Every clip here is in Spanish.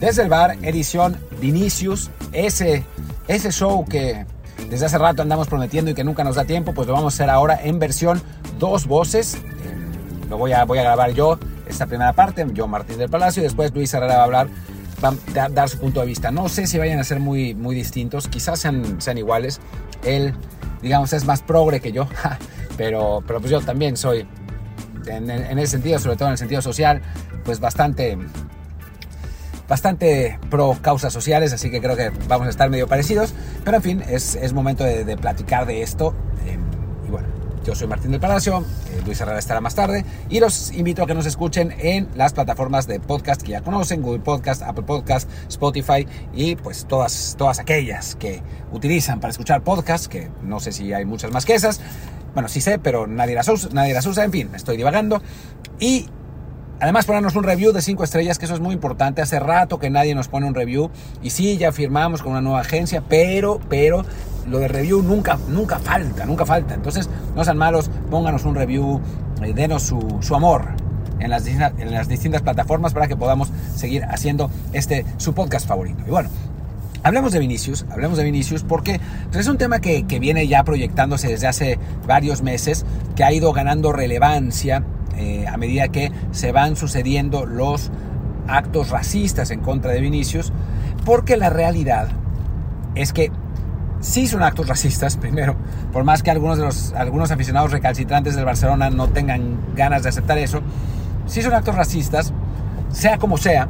Desde el bar, edición Vinicius, ese, ese show que desde hace rato andamos prometiendo y que nunca nos da tiempo, pues lo vamos a hacer ahora en versión dos voces. Eh, lo voy a, voy a grabar yo, esta primera parte, yo Martín del Palacio, y después Luis Herrera va a hablar, va a dar su punto de vista. No sé si vayan a ser muy, muy distintos, quizás sean, sean iguales. Él, digamos, es más progre que yo, pero, pero pues yo también soy, en, en ese sentido, sobre todo en el sentido social, pues bastante bastante pro causas sociales, así que creo que vamos a estar medio parecidos. Pero en fin, es, es momento de, de, platicar de esto. Eh, y bueno, yo soy Martín del Palacio, eh, Luis Herrera estará más tarde. Y los invito a que nos escuchen en las plataformas de podcast que ya conocen, Google Podcast, Apple Podcast, Spotify y pues todas, todas aquellas que utilizan para escuchar podcasts, que no sé si hay muchas más que esas. Bueno, sí sé, pero nadie las usa, nadie las usa en fin, estoy divagando. Y Además, ponernos un review de 5 estrellas, que eso es muy importante. Hace rato que nadie nos pone un review. Y sí, ya firmamos con una nueva agencia, pero, pero, lo de review nunca, nunca falta, nunca falta. Entonces, no sean malos, pónganos un review, eh, denos su, su amor en las, en las distintas plataformas para que podamos seguir haciendo este su podcast favorito. Y bueno, Hablemos de Vinicius, hablemos de Vinicius porque pues, es un tema que, que, viene ya proyectándose desde hace varios meses, que ha ido ganando relevancia eh, a medida que se van sucediendo los actos racistas en contra de Vinicius, porque la realidad es que sí son actos racistas, primero, por más que algunos de los algunos aficionados recalcitrantes del Barcelona no tengan ganas de aceptar eso, sí son actos racistas, sea como sea,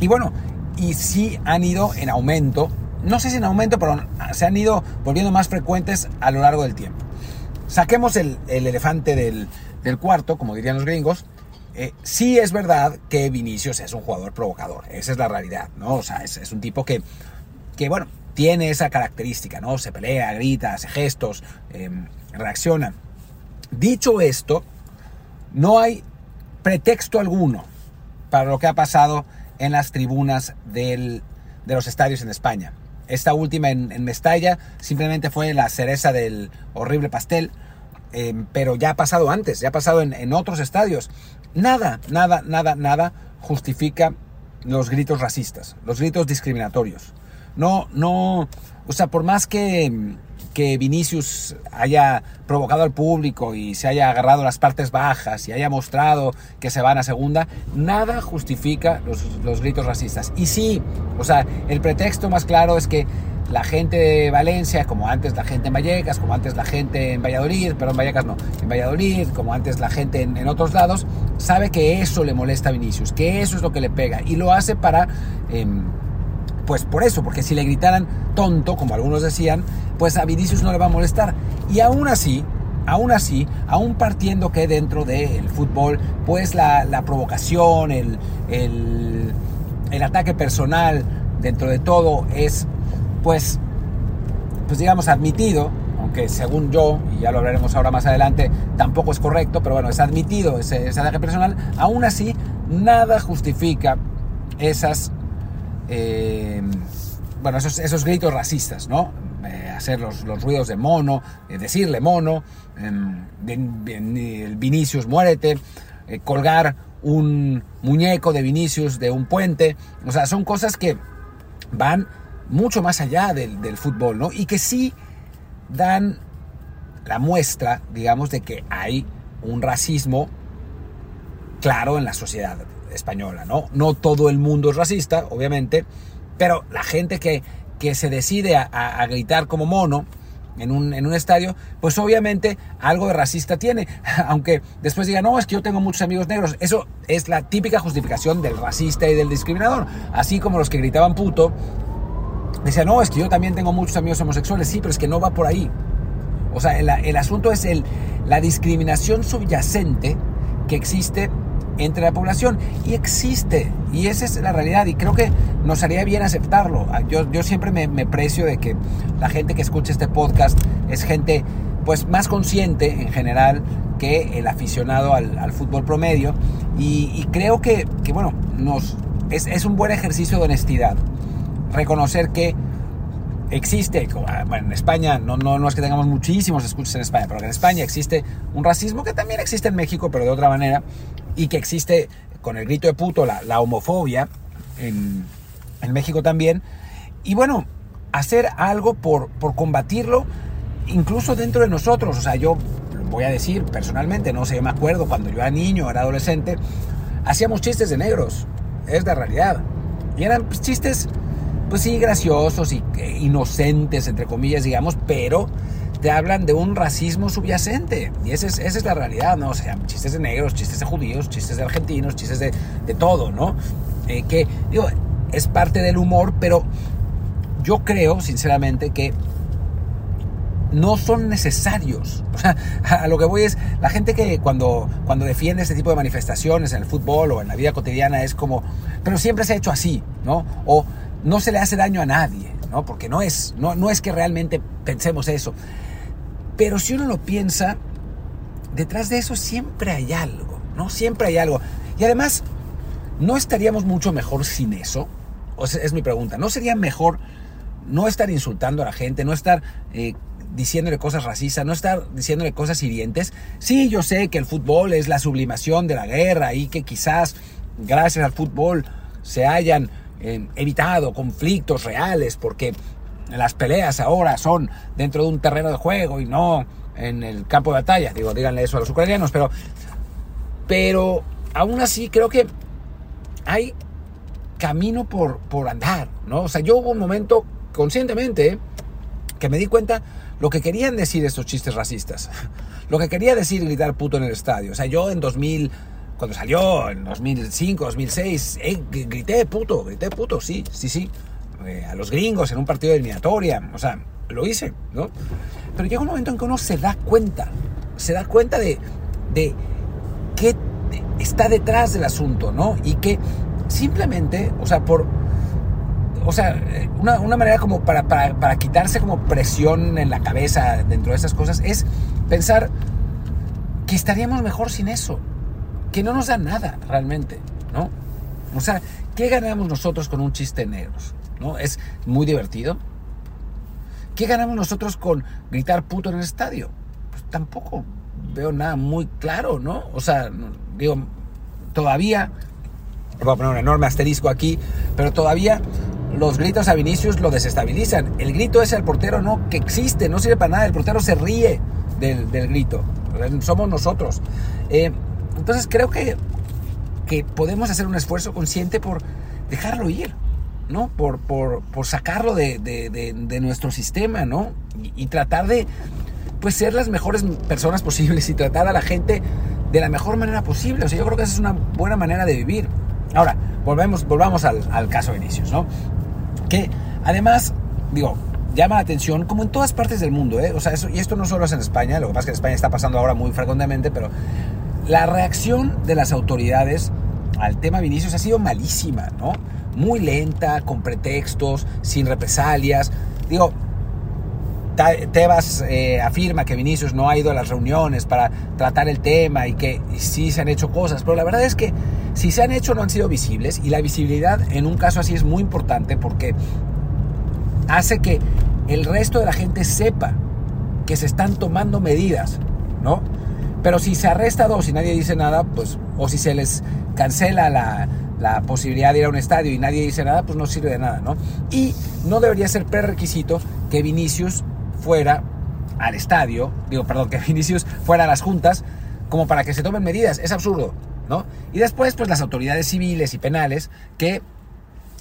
y bueno, y sí han ido en aumento, no sé si en aumento, pero se han ido volviendo más frecuentes a lo largo del tiempo. Saquemos el, el elefante del, del cuarto, como dirían los gringos, eh, sí es verdad que Vinicius es un jugador provocador, esa es la realidad, ¿no? O sea, es, un tipo que, que, bueno, tiene esa característica, ¿no? Se pelea, grita, hace gestos, eh, reacciona. Dicho esto, no hay pretexto alguno para lo que ha pasado en las tribunas del, de los estadios en España. Esta última en Mestalla simplemente fue la cereza del horrible pastel eh, pero ya ha pasado antes, ya ha pasado en, en, otros estadios. Nada, nada, nada, nada justifica los gritos racistas, los gritos discriminatorios. No, no, o sea, por más que, que Vinicius haya provocado al público y se haya agarrado las partes bajas y haya mostrado que se van a segunda, nada justifica los, los gritos racistas. Y sí, o sea, el pretexto más claro es que la gente de Valencia, como antes la gente en Vallecas, como antes la gente en Valladolid, perdón, Vallecas no, en Valladolid, como antes la gente en, otros lados, sabe que eso le molesta a Vinicius, que eso es lo que le pega y lo hace para, eh, pues por eso, porque si le gritaran tonto, como algunos decían, pues a Vinicius no le va a molestar. Y aún así, aún así, aún partiendo que dentro del fútbol, pues la, la provocación, el, el, el ataque personal, dentro de todo es pues, pues digamos, admitido, aunque según yo, y ya lo hablaremos ahora más adelante, tampoco es correcto, pero bueno, es admitido ese, ese ataque personal, aún así, nada justifica esas, eh, bueno, esos, esos, gritos racistas, ¿no? Eh, hacer los, los, ruidos de mono, eh, decirle mono, el Vinicius muérete, colgar un muñeco de Vinicius de un puente, o sea, son cosas que van mucho más allá del, del, fútbol, ¿no? Y que sí dan la muestra, digamos, de que hay un racismo claro en la sociedad española, ¿no? No todo el mundo es racista, obviamente, pero la gente que, que se decide a, gritar como mono, en un, en un, estadio, pues obviamente algo de racista tiene. Aunque después diga, no, es que yo tengo muchos amigos negros. Eso es la típica justificación del racista y del discriminador. Así como los que gritaban puto Decía, no, es que yo también tengo muchos amigos homosexuales. Sí, pero es que no va por ahí. O sea, el, el asunto es el, la discriminación subyacente que existe entre la población. Y existe. Y esa es la realidad. Y creo que nos haría bien aceptarlo. Yo, yo siempre me, me precio de que la gente que escucha este podcast es gente pues más consciente en general que el aficionado al, al fútbol promedio. Y, y creo que, que, bueno, nos, es, es un buen ejercicio de honestidad reconocer que existe, bueno, en España, no, no, no es que tengamos muchísimos escuchas en España, pero en España existe un racismo que también existe en México, pero de otra manera, y que existe con el grito de puto, la, la homofobia, en, en México también. Y bueno, hacer algo por, por combatirlo, incluso dentro de nosotros. O sea, yo voy a decir personalmente, no sé, me acuerdo cuando yo era niño, era adolescente, hacíamos chistes de negros, es la realidad. Y eran chistes, pues sí, graciosos y e inocentes, entre comillas, digamos, pero te hablan de un racismo subyacente. Y esa es, esa es la realidad, ¿no? O sea, chistes de negros, chistes de judíos, chistes de argentinos, chistes de, de todo, ¿no? Eh, que, digo, es parte del humor, pero yo creo, sinceramente, que no son necesarios. O sea, a lo que voy es, la gente que cuando, cuando defiende este tipo de manifestaciones en el fútbol o en la vida cotidiana es como, pero siempre se ha hecho así, ¿no? O no se le hace daño a nadie, ¿no? Porque no es, no, no es que realmente pensemos eso. Pero si uno lo piensa, detrás de eso siempre hay algo, ¿no? Siempre hay algo. Y además, ¿no estaríamos mucho mejor sin eso? O es mi pregunta. ¿No sería mejor no estar insultando a la gente, no estar eh, diciéndole cosas racistas, no estar diciéndole cosas hirientes. Sí, yo sé que el fútbol es la sublimación de la guerra y que quizás gracias al fútbol se hayan eh, evitado conflictos reales porque las peleas ahora son dentro de un terreno de juego y no en el campo de batalla. Digo, díganle eso a los ucranianos, pero, pero aún así creo que hay camino por, por andar, ¿no? O sea, yo hubo un momento conscientemente que me di cuenta lo que querían decir estos chistes racistas. Lo que quería decir gritar puto en el estadio. O sea, yo en 2000, cuando salió, en 2005, 2006, eh, grité puto, grité puto, sí, sí, sí. Eh, a los gringos en un partido de eliminatoria. O sea, lo hice, ¿no? Pero llega un momento en que uno se da cuenta, se da cuenta de, de qué está detrás del asunto, ¿no? Y que simplemente, o sea, por o sea, una, manera como para, para, quitarse como presión en la cabeza dentro de esas cosas es pensar que estaríamos mejor sin eso, que no nos da nada realmente, ¿no? O sea, ¿qué ganamos nosotros con un chiste negros? ¿No? Es muy divertido. ¿Qué ganamos nosotros con gritar puto en el estadio? Pues tampoco veo nada muy claro, ¿no? O sea, digo, todavía, voy a poner un enorme asterisco aquí, pero todavía los gritos a Vinicius lo desestabilizan. El grito es el portero no, que existe, no sirve para nada. El portero se ríe del, grito. Somos nosotros. Eh, entonces creo que, que podemos hacer un esfuerzo consciente por dejarlo ir, ¿no? Por, por, sacarlo de, nuestro sistema, ¿no? Y, tratar de pues, ser las mejores personas posibles y tratar a la gente de la mejor manera posible. O sea, yo creo que esa es una buena manera de vivir. Ahora, volvemos, volvamos al, al caso de Vinicius, ¿no? Que además, digo, llama la atención, como en todas partes del mundo, ¿eh? O sea, eso, y esto no solo es en España, lo que pasa es que en España está pasando ahora muy frecuentemente, pero la reacción de las autoridades al tema Vinicius ha sido malísima, ¿no? Muy lenta, con pretextos, sin represalias. Digo, Tebas eh, afirma que Vinicius no ha ido a las reuniones para tratar el tema y que sí se han hecho cosas, pero la verdad es que si se han hecho no han sido visibles y la visibilidad en un caso así es muy importante porque hace que el resto de la gente sepa que se están tomando medidas, ¿no? Pero si se arresta dos y nadie dice nada, pues, o si se les cancela la, la posibilidad de ir a un estadio y nadie dice nada, pues no sirve de nada, ¿no? Y no debería ser prerequisito que Vinicius fuera al estadio, digo, perdón, que Vinicius fuera a las juntas como para que se tomen medidas. Es absurdo. Y después, pues las autoridades civiles y penales que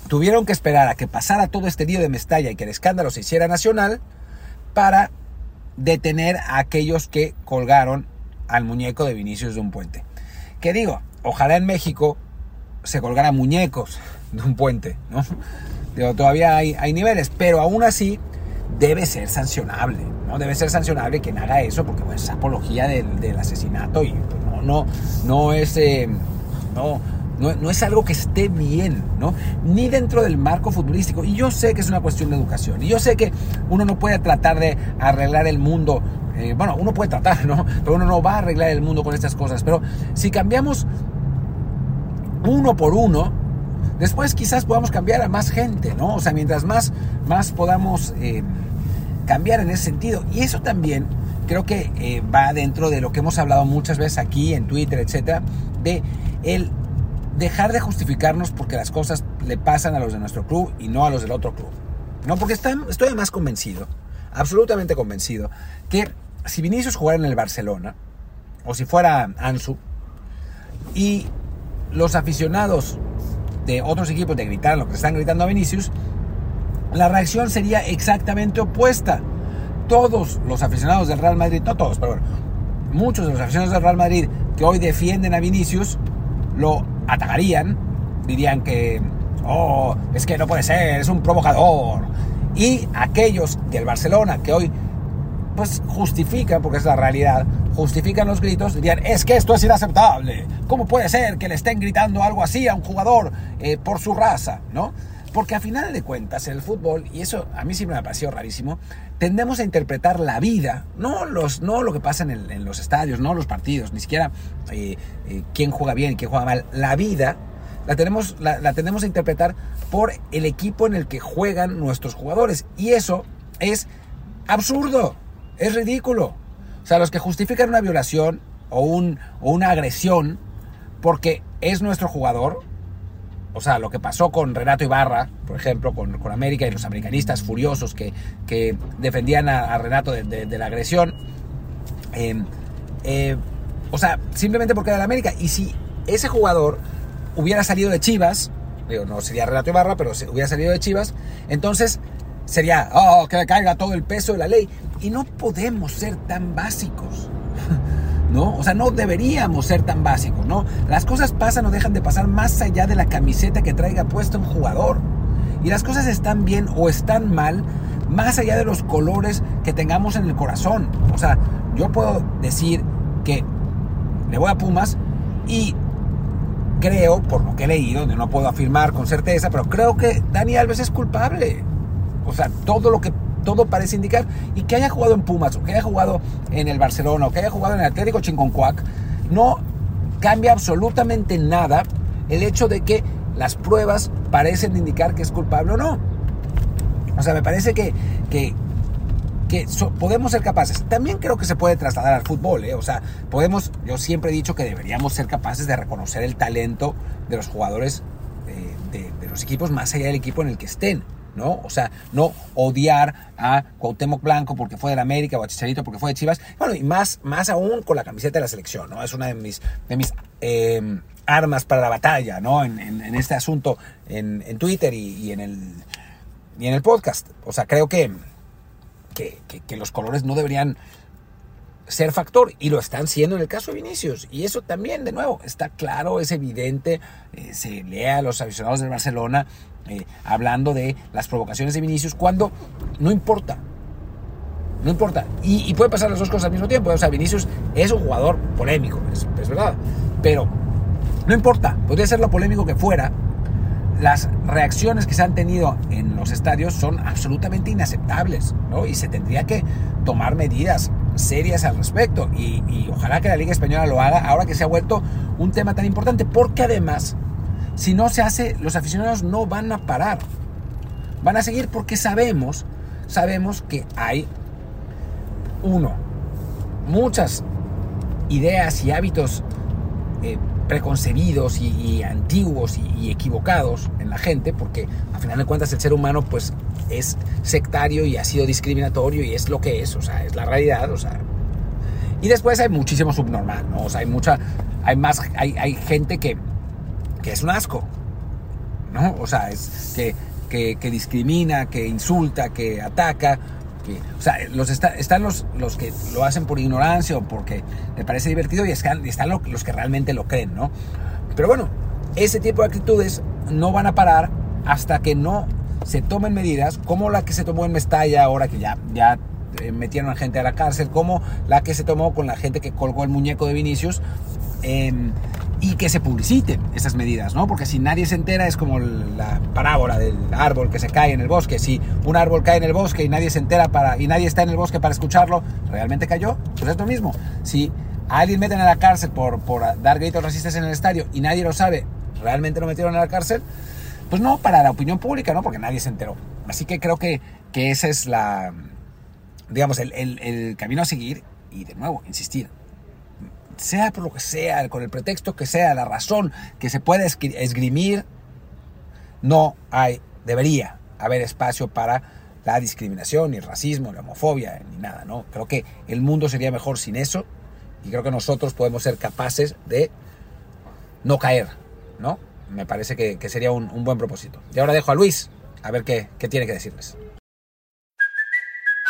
tuvieron que esperar a que pasara todo este lío de Mestalla y que el escándalo se hiciera nacional para detener a aquellos que colgaron al muñeco de Vinicius de un puente. Que digo, ojalá en México se colgaran muñecos de un puente, ¿no? Digo, todavía hay, niveles, pero aún así debe ser sancionable, ¿no? Debe ser sancionable quien haga eso porque pues, es apología del, asesinato y no, no, es, eh, no, no, es algo que esté bien, ¿no? Ni dentro del marco futbolístico. Y yo sé que es una cuestión de educación. Y yo sé que uno no puede tratar de arreglar el mundo. Eh, bueno, uno puede tratar, ¿no? Pero uno no va a arreglar el mundo con estas cosas. Pero si cambiamos uno por uno, después quizás podamos cambiar a más gente, ¿no? O sea, mientras más, más podamos eh, cambiar en ese sentido. Y eso también creo que eh, va dentro de lo que hemos hablado muchas veces aquí en Twitter, etcétera, de el dejar de justificarnos porque las cosas le pasan a los de nuestro club y no a los del otro club. No, porque estoy, estoy además convencido, absolutamente convencido, que si Vinicius jugara en el Barcelona, o si fuera Ansu, y los aficionados de otros equipos te gritaran lo que están gritando a Vinicius, la reacción sería exactamente opuesta. Todos los aficionados del Real Madrid, no todos, pero bueno, muchos de los aficionados del Real Madrid que hoy defienden a Vinicius, lo atacarían, dirían que, oh, es que no puede ser, es un provocador. Y aquellos del Barcelona que hoy, pues justifican, porque es la realidad, justifican los gritos, dirían, es que esto es inaceptable. ¿Cómo puede ser que le estén gritando algo así a un jugador eh, por su raza? ¿No? Porque a final de cuentas, en el fútbol, y eso a mí siempre me ha parecido rarísimo, tendemos a interpretar la vida, no, los, no lo que pasa en, los estadios, no los partidos, ni siquiera eh, eh, quién juega bien quién juega mal. La vida la tenemos, la, la tenemos a interpretar por el equipo en el que juegan nuestros jugadores. Y eso es absurdo, es ridículo. O sea, los que justifican una violación o, un, o una agresión porque es nuestro jugador, o sea, lo que pasó con Renato Ibarra, por ejemplo, con, con América y los americanistas furiosos que, que defendían a, Renato de, la agresión. Em, eh, o sea, simplemente porque era de América. Y si ese jugador hubiera salido de Chivas, digo, no sería Renato Ibarra, pero si hubiera salido de Chivas, entonces sería, oh, que caiga todo el peso de la ley. Y no podemos ser tan básicos. ¿no? O sea, no deberíamos ser tan básicos, ¿no? Las cosas pasan o dejan de pasar más allá de la camiseta que traiga puesto un jugador. Y las cosas están bien o están mal más allá de los colores que tengamos en el corazón. O sea, yo puedo decir que le voy a Pumas y creo, por lo que he leído, no puedo afirmar con certeza, pero creo que Dani Alves es culpable. O sea, todo lo que todo parece indicar. Y que haya jugado en Pumas, o que haya jugado en el Barcelona, o que haya jugado en el Atlético Chinconcuac, no cambia absolutamente nada el hecho de que las pruebas parecen indicar que es culpable o no. O sea, me parece que, que, podemos ser capaces. También creo que se puede trasladar al fútbol. ¿eh? O sea, podemos, yo siempre he dicho que deberíamos ser capaces de reconocer el talento de los jugadores eh, de, de los equipos más allá del equipo en el que estén. ¿No? O sea, no odiar a Cuauhtémoc Blanco porque fue de la América o a Chicharito porque fue de Chivas. Bueno, y más, más aún con la camiseta de la selección, ¿no? Es una de mis, de mis em, armas para la batalla, ¿no? En, este asunto en, Twitter y, en el, y en el podcast. O sea, creo que, que los colores no deberían ser factor y lo están siendo en el caso de Vinicius. Y eso también, de nuevo, está claro, es evidente, eh, se lee a los aficionados del Barcelona eh, hablando de las provocaciones de Vinicius cuando no importa. No importa. Y, puede pasar las dos cosas al mismo tiempo. O sea, Vinicius es un jugador polémico, es, es verdad. Pero no importa, podría ser lo polémico que fuera. Las reacciones que se han tenido en los estadios son absolutamente inaceptables, ¿no? Y se tendría que tomar medidas serias al respecto. Y, ojalá que la Liga Española lo haga ahora que se ha vuelto un tema tan importante. Porque además, si no se hace, los aficionados no van a parar. Van a seguir porque sabemos, sabemos que hay, uno, muchas ideas y hábitos eh, preconcebidos y, antiguos y, equivocados en la gente, porque a final de cuentas el ser humano pues es sectario y ha sido discriminatorio y es lo que es, o sea, es la realidad, o sea. Y después hay muchísimo subnormal, ¿no? O sea, hay mucha, hay más, hay, hay gente que, que es un asco, ¿no? O sea, es que, que, que discrimina, que insulta, que ataca, o sea, los están los, los que lo hacen por ignorancia o porque le parece divertido y están, están los que realmente lo creen, ¿no? Pero bueno, ese tipo de actitudes no van a parar hasta que no se tomen medidas como la que se tomó en Mestalla ahora que ya, ya eh, metieron a gente a la cárcel, como la que se tomó con la gente que colgó el muñeco de Vinicius. Y que se publiciten esas medidas, ¿no? Porque si nadie se entera es como la parábola del árbol que se cae en el bosque. Si un árbol cae en el bosque y nadie se entera para y nadie está en el bosque para escucharlo, ¿realmente cayó? Pues es lo mismo. Si a alguien meten a la cárcel por, por dar gritos racistas en el estadio y nadie lo sabe, ¿realmente lo metieron a la cárcel? Pues no, para la opinión pública, ¿no? Porque nadie se enteró. Así que creo que, que ese es la, digamos, el, el, el camino a seguir y de nuevo, insistir sea por lo que sea, con el pretexto que sea, la razón que se pueda esgrimir, no hay, debería haber espacio para la discriminación, ni el racismo, ni la homofobia, ni nada, ¿no? Creo que el mundo sería mejor sin eso y creo que nosotros podemos ser capaces de no caer, ¿no? Me parece que, sería un, buen propósito. Y ahora dejo a Luis a ver qué, qué tiene que decirles.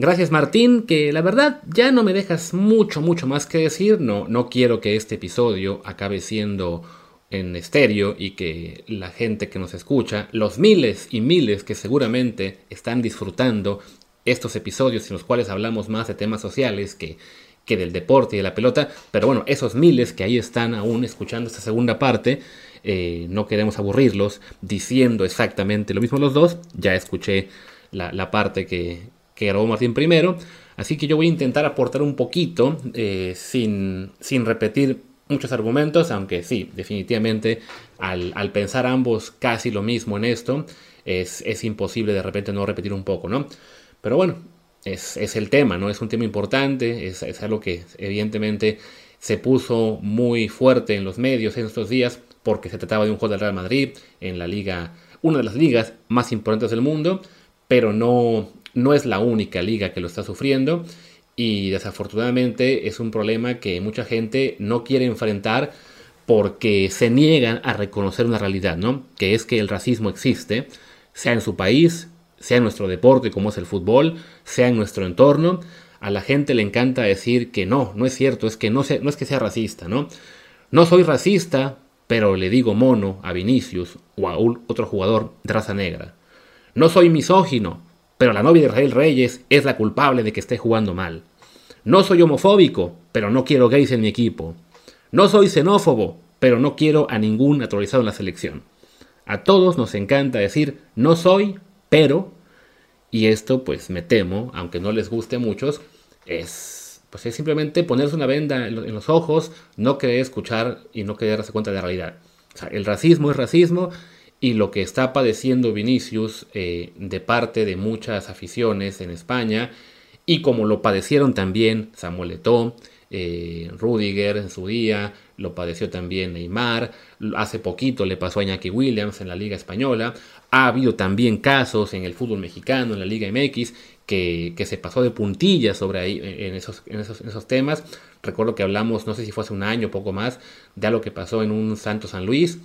Gracias Martín, que la verdad ya no me dejas mucho, mucho más que decir. No, no quiero que este episodio acabe siendo en estéreo y que la gente que nos escucha, los miles y miles que seguramente están disfrutando estos episodios en los cuales hablamos más de temas sociales que, que del deporte y de la pelota, pero bueno, esos miles que ahí están aún escuchando esta segunda parte, eh, no queremos aburrirlos diciendo exactamente lo mismo los dos, ya escuché la, la parte que, que grabó Martín primero. Así que yo voy a intentar aportar un poquito eh, sin, sin repetir muchos argumentos, aunque sí, definitivamente al, pensar ambos casi lo mismo en esto, es, es, imposible de repente no repetir un poco, ¿no? Pero bueno, es, es el tema, ¿no? Es un tema importante, es, es, algo que evidentemente se puso muy fuerte en los medios en estos días porque se trataba de un juego del Real Madrid en la liga, una de las ligas más importantes del mundo, pero no, no es la única liga que lo está sufriendo y desafortunadamente es un problema que mucha gente no quiere enfrentar porque se niegan a reconocer una realidad, ¿no? Que es que el racismo existe, sea en su país, sea en nuestro deporte como es el fútbol, sea en nuestro entorno. A la gente le encanta decir que no, no es cierto, es que no, no es que sea racista, ¿no? No soy racista, pero le digo mono a Vinicius o a otro jugador de raza negra. No soy misógino, pero la novia de Israel Reyes es la culpable de que esté jugando mal. No soy homofóbico, pero no quiero gays en mi equipo. No soy xenófobo, pero no quiero a ningún naturalizado en la selección. A todos nos encanta decir no soy, pero, y esto pues me temo, aunque no les guste a muchos, es, pues es simplemente ponerse una venda en los ojos, no querer escuchar y no querer darse cuenta de la realidad. O sea, el racismo es racismo y lo que está padeciendo Vinicius eh, de parte de muchas aficiones en España y como lo padecieron también Samuel Eto'o, eh, Rudiger en su día, lo padeció también Neymar, hace poquito le pasó a Iñaki Williams en la Liga Española, ha habido también casos en el fútbol mexicano, en la Liga MX, que, que se pasó de puntillas sobre ahí, en esos, en, esos, esos temas. Recuerdo que hablamos, no sé si fue hace un año o poco más, de lo que pasó en un Santo San Luis,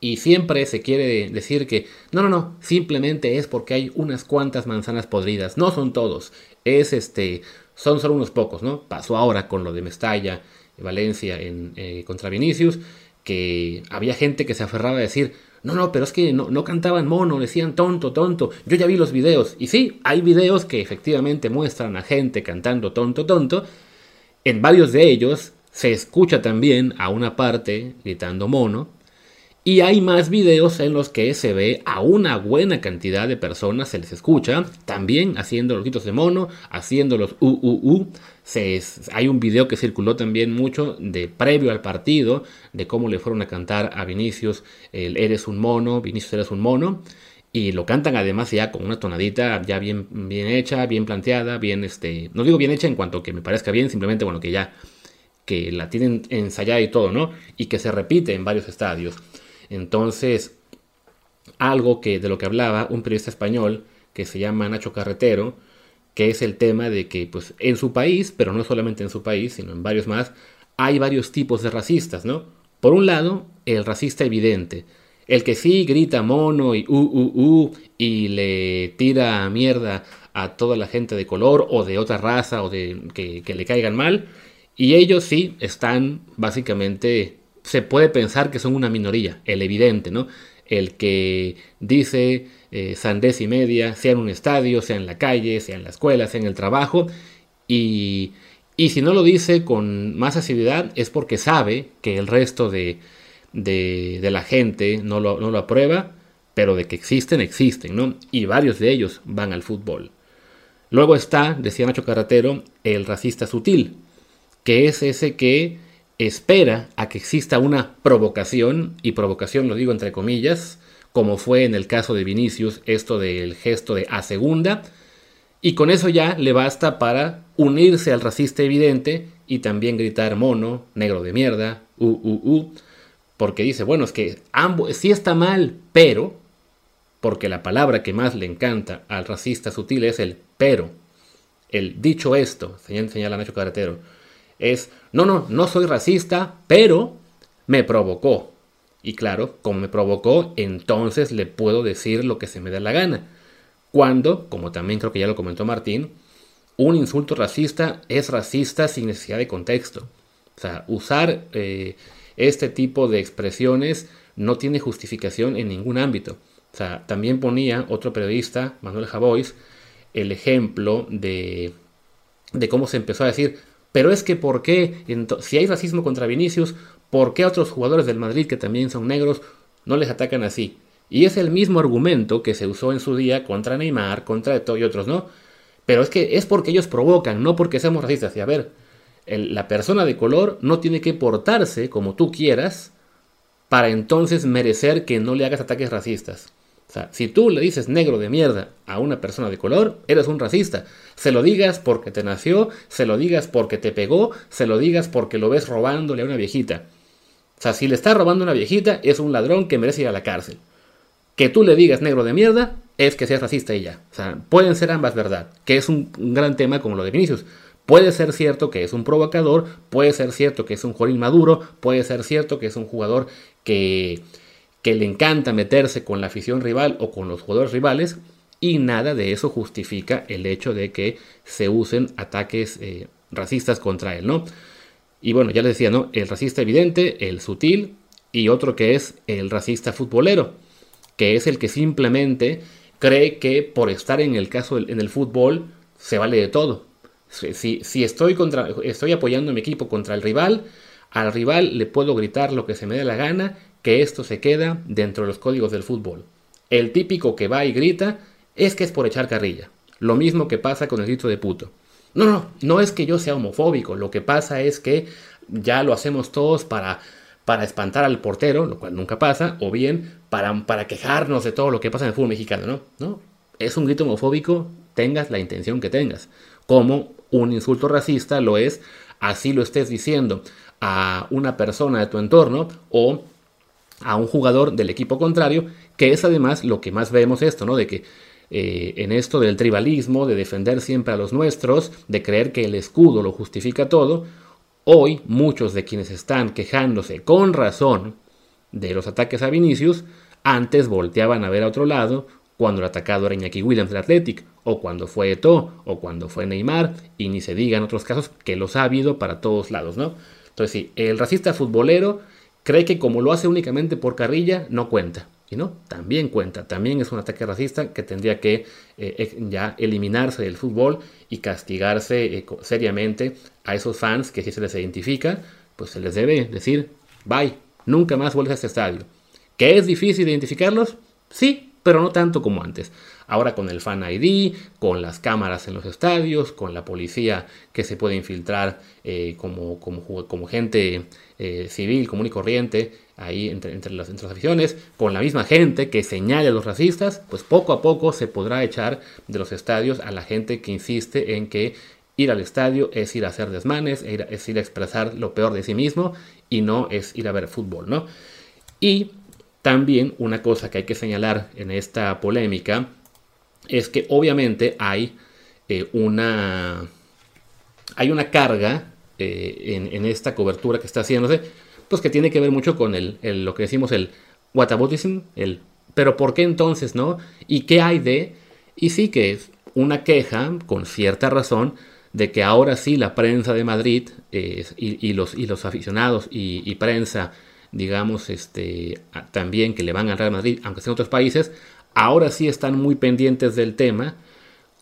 y siempre se quiere decir que no, no, no, simplemente es porque hay unas cuantas manzanas podridas. No son todos. Es este, son solo unos pocos, ¿no? Pasó ahora con lo de Mestalla, Valencia en, eh, contra Vinicius, que había gente que se aferraba a decir, no, no, pero es que no, no cantaban mono, decían tonto, tonto. Yo ya vi los videos. Y sí, hay videos que efectivamente muestran a gente cantando tonto, tonto. En varios de ellos se escucha también a una parte gritando mono y hay más videos en los que se ve a una buena cantidad de personas, se les escucha, también haciendo los gritos de mono, haciendo los u, u, u. Se, hay un video que circuló también mucho de previo al partido, de cómo le fueron a cantar a Vinicius, el eres un mono, Vinicius eres un mono. Y lo cantan además ya con una tonadita ya bien, bien hecha, bien planteada, bien, este, no digo bien hecha en cuanto que me parezca bien, simplemente, bueno, que ya, que la tienen ensayada y todo, ¿no? Y que se repite en varios estadios. Entonces, algo que de lo que hablaba un periodista español que se llama Nacho Carretero, que es el tema de que pues en su país, pero no solamente en su país, sino en varios más, hay varios tipos de racistas, ¿no? Por un lado, el racista evidente, el que sí grita mono y uh, uh, y le tira mierda a toda la gente de color o de otra raza o de que le caigan mal, y ellos sí están básicamente se puede pensar que son una minoría, el evidente, ¿no? El que dice eh, sandez y media, sea en un estadio, sea en la calle, sea en la escuela, sea en el trabajo, y, Y si no lo dice con más asiduidad es porque sabe que el resto de, de, la gente no lo, no lo, aprueba, pero de que existen, existen, ¿no? Y varios de ellos van al fútbol. Luego está, decía Nacho Carratero, el racista sutil, que es ese que espera a que exista una provocación, y provocación lo digo entre comillas, como fue en el caso de Vinicius, esto del gesto de a segunda, y con eso ya le basta para unirse al racista evidente y también gritar mono, negro de mierda, u, u, u, porque dice, bueno, es que ambos, sí está mal, pero, porque la palabra que más le encanta al racista sutil es el pero, el dicho esto, señala Nacho Carretero, es, no, no, no soy racista, pero me provocó. Y claro, como me provocó, entonces le puedo decir lo que se me da la gana. Cuando, como también creo que ya lo comentó Martín, un insulto racista es racista sin necesidad de contexto. O sea, usar eh, este tipo de expresiones no tiene justificación en ningún ámbito. O sea, también ponía otro periodista, Manuel Javois, el ejemplo de, de cómo se empezó a decir, pero es que ¿por qué? Si hay racismo contra Vinicius, ¿por qué a otros jugadores del Madrid que también son negros no les atacan así? Y es el mismo argumento que se usó en su día contra Neymar, contra Eto y otros, ¿no? Pero es que es porque ellos provocan, no porque seamos racistas. Y a ver, la persona de color no tiene que portarse como tú quieras para entonces merecer que no le hagas ataques racistas. O sea, si tú le dices negro de mierda a una persona de color, eres un racista. Se lo digas porque te nació, se lo digas porque te pegó, se lo digas porque lo ves robándole a una viejita. O sea, si le está robando a una viejita, es un ladrón que merece ir a la cárcel. Que tú le digas negro de mierda es que seas racista y ya. O sea, pueden ser ambas verdad, que es un, gran tema como lo de Vinicius. Puede ser cierto que es un provocador, puede ser cierto que es un jugador inmaduro, puede ser cierto que es un jugador que, que le encanta meterse con la afición rival o con los jugadores rivales, y nada de eso justifica el hecho de que se usen ataques eh, racistas contra él, ¿no? Y bueno, ya les decía, ¿no? El racista evidente, el sutil y otro que es el racista futbolero que es el que simplemente cree que por estar en el caso en el fútbol se vale de todo. Si, si estoy, contra, estoy apoyando a mi equipo contra el rival, al rival le puedo gritar lo que se me dé la gana, que esto se queda dentro de los códigos del fútbol. El típico que va y grita es que es por echar carrilla. Lo mismo que pasa con el grito de puto. No, no, no es que yo sea homofóbico, lo que pasa es que ya lo hacemos todos para para espantar al portero, lo cual nunca pasa, o bien para, para quejarnos de todo lo que pasa en el fútbol mexicano, ¿no? ¿no? Es un grito homofóbico, tengas la intención que tengas. Como un insulto racista lo es, así lo estés diciendo a una persona de tu entorno o a un jugador del equipo contrario, que es además lo que más vemos esto, ¿no? De que eh, en esto del tribalismo, de defender siempre a los nuestros, de creer que el escudo lo justifica todo, Hoy muchos de quienes están quejándose con razón de los ataques a Vinicius, antes volteaban a ver a otro lado cuando el atacado era Iñaki Williams del Athletic, o cuando fue Eto, o cuando fue Neymar, y ni se diga en otros casos que los ha habido para todos lados, ¿no? Entonces sí, el racista futbolero cree que como lo hace únicamente por carrilla, no cuenta. Y no, también cuenta, también es un ataque racista que tendría que eh, ya eliminarse del fútbol y castigarse eh, seriamente a esos fans que si se les identifica, pues se les debe decir, bye, nunca más vuelves a este estadio. ¿Que es difícil identificarlos? Sí, pero no tanto como antes. Ahora con el Fan ID, con las cámaras en los estadios, con la policía que se puede infiltrar eh, como, como, gente civil, común y corriente, ahí entre, entre, las, entre, aficiones, con la misma gente que señale a los racistas, pues poco a poco se podrá echar de los estadios a la gente que insiste en que ir al estadio es ir a hacer desmanes, es ir a expresar lo peor de sí mismo y no es ir a ver fútbol, ¿no? Y también una cosa que hay que señalar en esta polémica es que obviamente hay eh, una hay una carga eh, en, esta cobertura que está haciéndose pues que tiene que ver mucho con el, lo que decimos el whataboutism, el pero ¿por qué entonces no? ¿Y qué hay de? Y sí que es una queja, con cierta razón, de que ahora sí la prensa de Madrid y, los, y los aficionados y, prensa, digamos, este, también que le van a Real Madrid, aunque sea en otros países, ahora sí están muy pendientes del tema,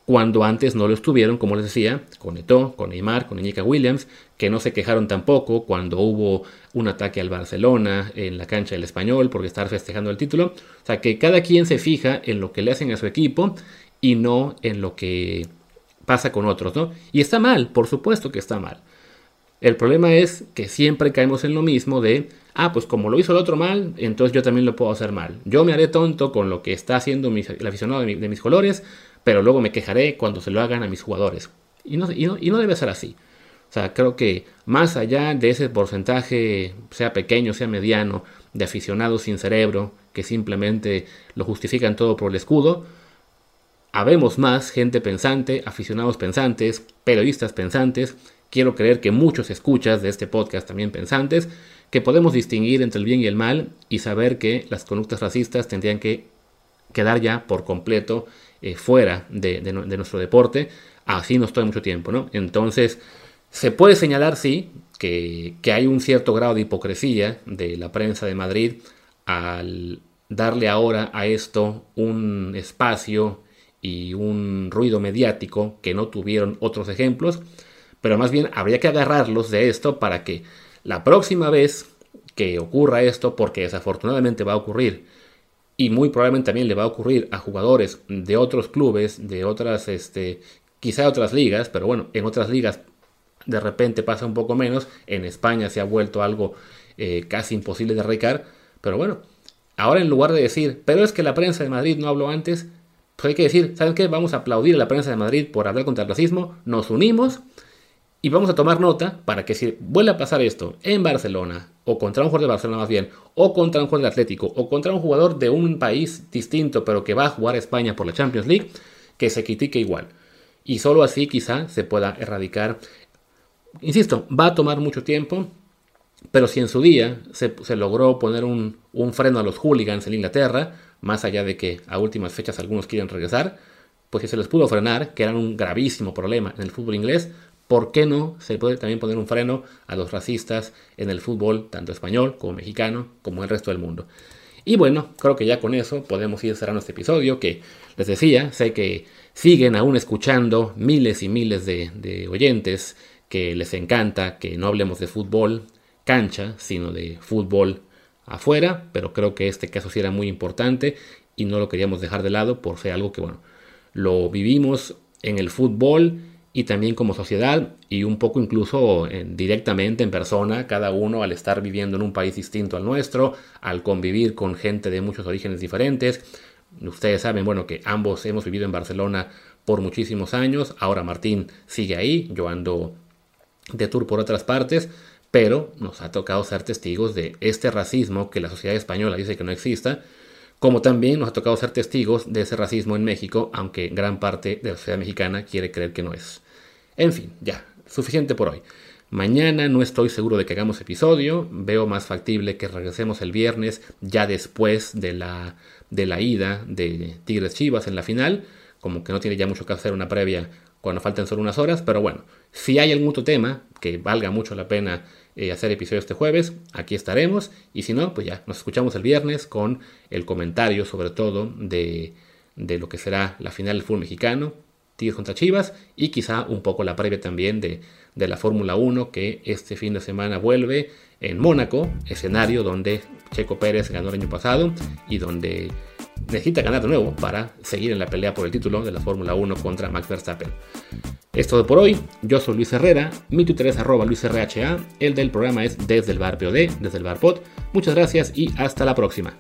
cuando antes no lo estuvieron, como les decía, con Eto'o, con Neymar, con Iñica Williams, que no se quejaron tampoco cuando hubo un ataque al Barcelona en la cancha del Español porque estar festejando el título. O sea, que cada quien se fija en lo que le hacen a su equipo y no en lo que pasa con otros, ¿no? Y está mal, por supuesto que está mal. El problema es que siempre caemos en lo mismo de, ah, pues como lo hizo el otro mal, entonces yo también lo puedo hacer mal. Yo me haré tonto con lo que está haciendo el aficionado de, mis colores, pero luego me quejaré cuando se lo hagan a mis jugadores. Y no, y no, debe ser así. O sea, creo que más allá de ese porcentaje, sea pequeño, sea mediano, de aficionados sin cerebro, que simplemente lo justifican todo por el escudo, habemos más gente pensante, aficionados pensantes, periodistas pensantes, quiero creer que muchos escuchas de este podcast también pensantes, que podemos distinguir entre el bien y el mal y saber que las conductas racistas tendrían que quedar ya por completo eh, fuera de, nuestro deporte. Así no estoy mucho tiempo, ¿no? Entonces, se puede señalar, sí, que, que hay un cierto grado de hipocresía de la prensa de Madrid al darle ahora a esto un espacio y un ruido mediático que no tuvieron otros ejemplos pero más bien habría que agarrarlos de esto para que la próxima vez que ocurra esto, porque desafortunadamente va a ocurrir, y muy probablemente también le va a ocurrir a jugadores de otros clubes, de otras, este, quizá otras ligas, pero bueno, en otras ligas de repente pasa un poco menos, en España se ha vuelto algo eh, casi imposible de arreglar, pero bueno, ahora en lugar de decir, pero es que la prensa de Madrid no habló antes, pues hay que decir, ¿saben qué? Vamos a aplaudir a la prensa de Madrid por hablar contra el racismo, nos unimos y vamos a tomar nota para que si vuelve a pasar esto en Barcelona, o contra un jugador de Barcelona más bien, o contra un jugador de Atlético, o contra un jugador de un país distinto, pero que va a jugar a España por la Champions League, que se critique igual. Y solo así quizá se pueda erradicar. Insisto, va a tomar mucho tiempo, pero si en su día se, logró poner un, freno a los hooligans en Inglaterra, más allá de que a últimas fechas algunos quieren regresar, pues si se les pudo frenar, que era un gravísimo problema en el fútbol inglés, ¿Por qué no se puede también poner un freno a los racistas en el fútbol, tanto español como mexicano, como el resto del mundo? Y bueno, creo que ya con eso podemos ir cerrando este episodio que les decía, sé que siguen aún escuchando miles y miles de, oyentes que les encanta que no hablemos de fútbol cancha, sino de fútbol afuera, pero creo que este caso sí era muy importante y no lo queríamos dejar de lado por ser algo que, bueno, lo vivimos en el fútbol y también como sociedad y un poco incluso directamente en persona, cada uno al estar viviendo en un país distinto al nuestro, al convivir con gente de muchos orígenes diferentes. Ustedes saben, bueno, que ambos hemos vivido en Barcelona por muchísimos años, ahora Martín sigue ahí, yo ando de tour por otras partes, pero nos ha tocado ser testigos de este racismo que la sociedad española dice que no exista, como también nos ha tocado ser testigos de ese racismo en México, aunque gran parte de la sociedad mexicana quiere creer que no es. En fin, ya, suficiente por hoy. Mañana no estoy seguro de que hagamos episodio, veo más factible que regresemos el viernes, ya después de la, de la ida de Tigres Chivas en la final, como que no tiene ya mucho que hacer una previa cuando falten solo unas horas, pero bueno, si hay algún otro tema que valga mucho la pena eh, hacer episodio este jueves, aquí estaremos. Y si no, pues ya nos escuchamos el viernes con el comentario sobre todo de, de lo que será la final del fútbol mexicano, Tigres contra Chivas, y quizá un poco la previa también de, de la Fórmula 1 que este fin de semana vuelve en Mónaco, escenario donde Checo Pérez ganó el año pasado y donde necesita ganar de nuevo para seguir en la pelea por el título de la Fórmula 1 contra Max Verstappen. Es todo por hoy, yo soy Luis Herrera, mi Twitter es arroba LuisRHA, el del programa es desde el bar POD, desde el bar POD. Muchas gracias y hasta la próxima.